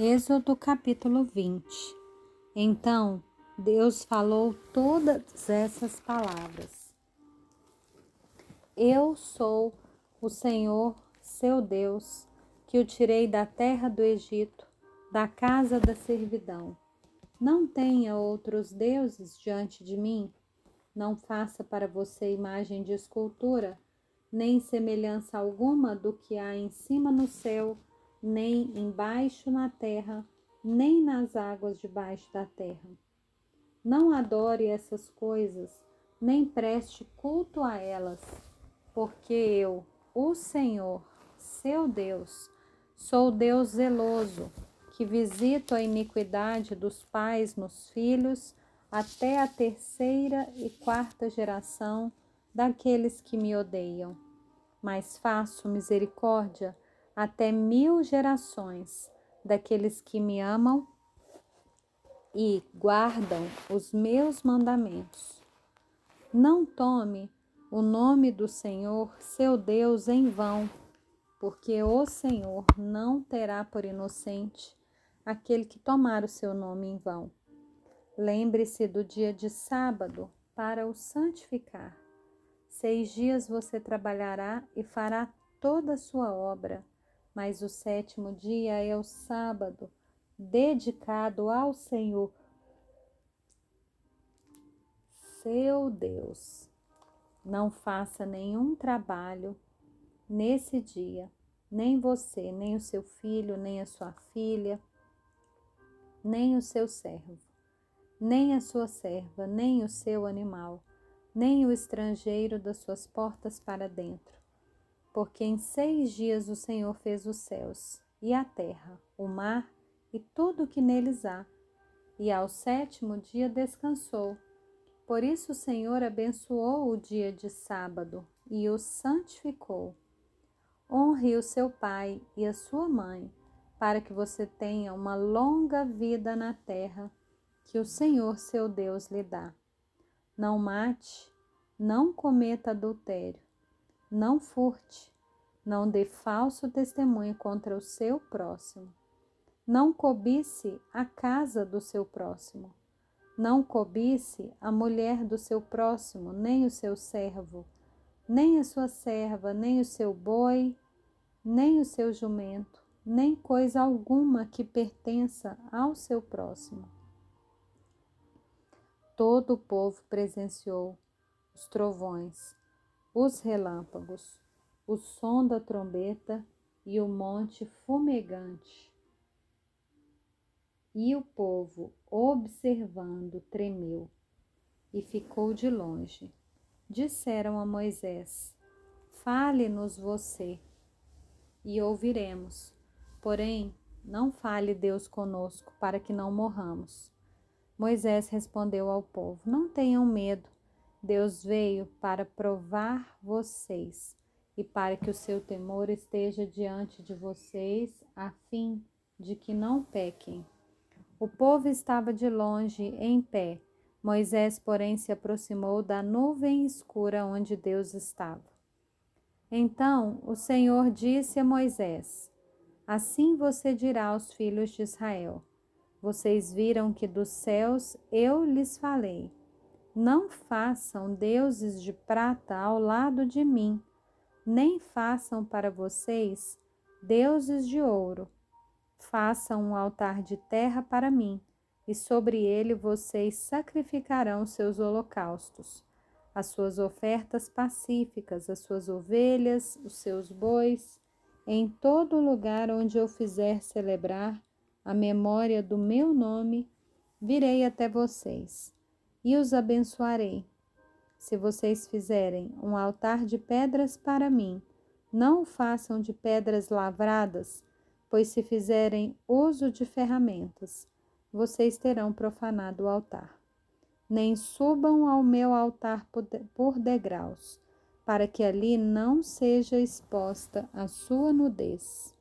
Êxodo capítulo 20 Então Deus falou todas essas palavras. Eu sou o Senhor, seu Deus, que o tirei da terra do Egito, da casa da servidão. Não tenha outros deuses diante de mim. Não faça para você imagem de escultura, nem semelhança alguma do que há em cima no céu nem embaixo na terra, nem nas águas debaixo da terra. Não adore essas coisas, nem preste culto a elas, porque eu, o Senhor, seu Deus, sou Deus zeloso, que visito a iniquidade dos pais nos filhos até a terceira e quarta geração daqueles que me odeiam. Mas faço misericórdia até mil gerações daqueles que me amam e guardam os meus mandamentos. Não tome o nome do Senhor, seu Deus, em vão, porque o Senhor não terá por inocente aquele que tomar o seu nome em vão. Lembre-se do dia de sábado para o santificar. Seis dias você trabalhará e fará toda a sua obra mas o sétimo dia é o sábado, dedicado ao Senhor, seu Deus. Não faça nenhum trabalho nesse dia, nem você, nem o seu filho, nem a sua filha, nem o seu servo, nem a sua serva, nem o seu animal, nem o estrangeiro das suas portas para dentro porque em seis dias o Senhor fez os céus e a terra, o mar e tudo o que neles há, e ao sétimo dia descansou. Por isso o Senhor abençoou o dia de sábado e o santificou. Honre o seu pai e a sua mãe, para que você tenha uma longa vida na terra que o Senhor seu Deus lhe dá. Não mate, não cometa adultério não furte, não dê falso testemunho contra o seu próximo. Não cobice a casa do seu próximo. Não cobice a mulher do seu próximo, nem o seu servo, nem a sua serva, nem o seu boi, nem o seu jumento, nem coisa alguma que pertença ao seu próximo. Todo o povo presenciou os trovões os relâmpagos, o som da trombeta e o monte fumegante. E o povo, observando, tremeu e ficou de longe. Disseram a Moisés: Fale-nos você, e ouviremos. Porém, não fale Deus conosco, para que não morramos. Moisés respondeu ao povo: Não tenham medo. Deus veio para provar vocês e para que o seu temor esteja diante de vocês, a fim de que não pequem. O povo estava de longe, em pé. Moisés, porém, se aproximou da nuvem escura onde Deus estava. Então o Senhor disse a Moisés: Assim você dirá aos filhos de Israel: Vocês viram que dos céus eu lhes falei. Não façam deuses de prata ao lado de mim, nem façam para vocês deuses de ouro. Façam um altar de terra para mim, e sobre ele vocês sacrificarão seus holocaustos, as suas ofertas pacíficas, as suas ovelhas, os seus bois, em todo lugar onde eu fizer celebrar a memória do meu nome, virei até vocês e os abençoarei. Se vocês fizerem um altar de pedras para mim, não o façam de pedras lavradas, pois se fizerem uso de ferramentas, vocês terão profanado o altar. Nem subam ao meu altar por degraus, para que ali não seja exposta a sua nudez.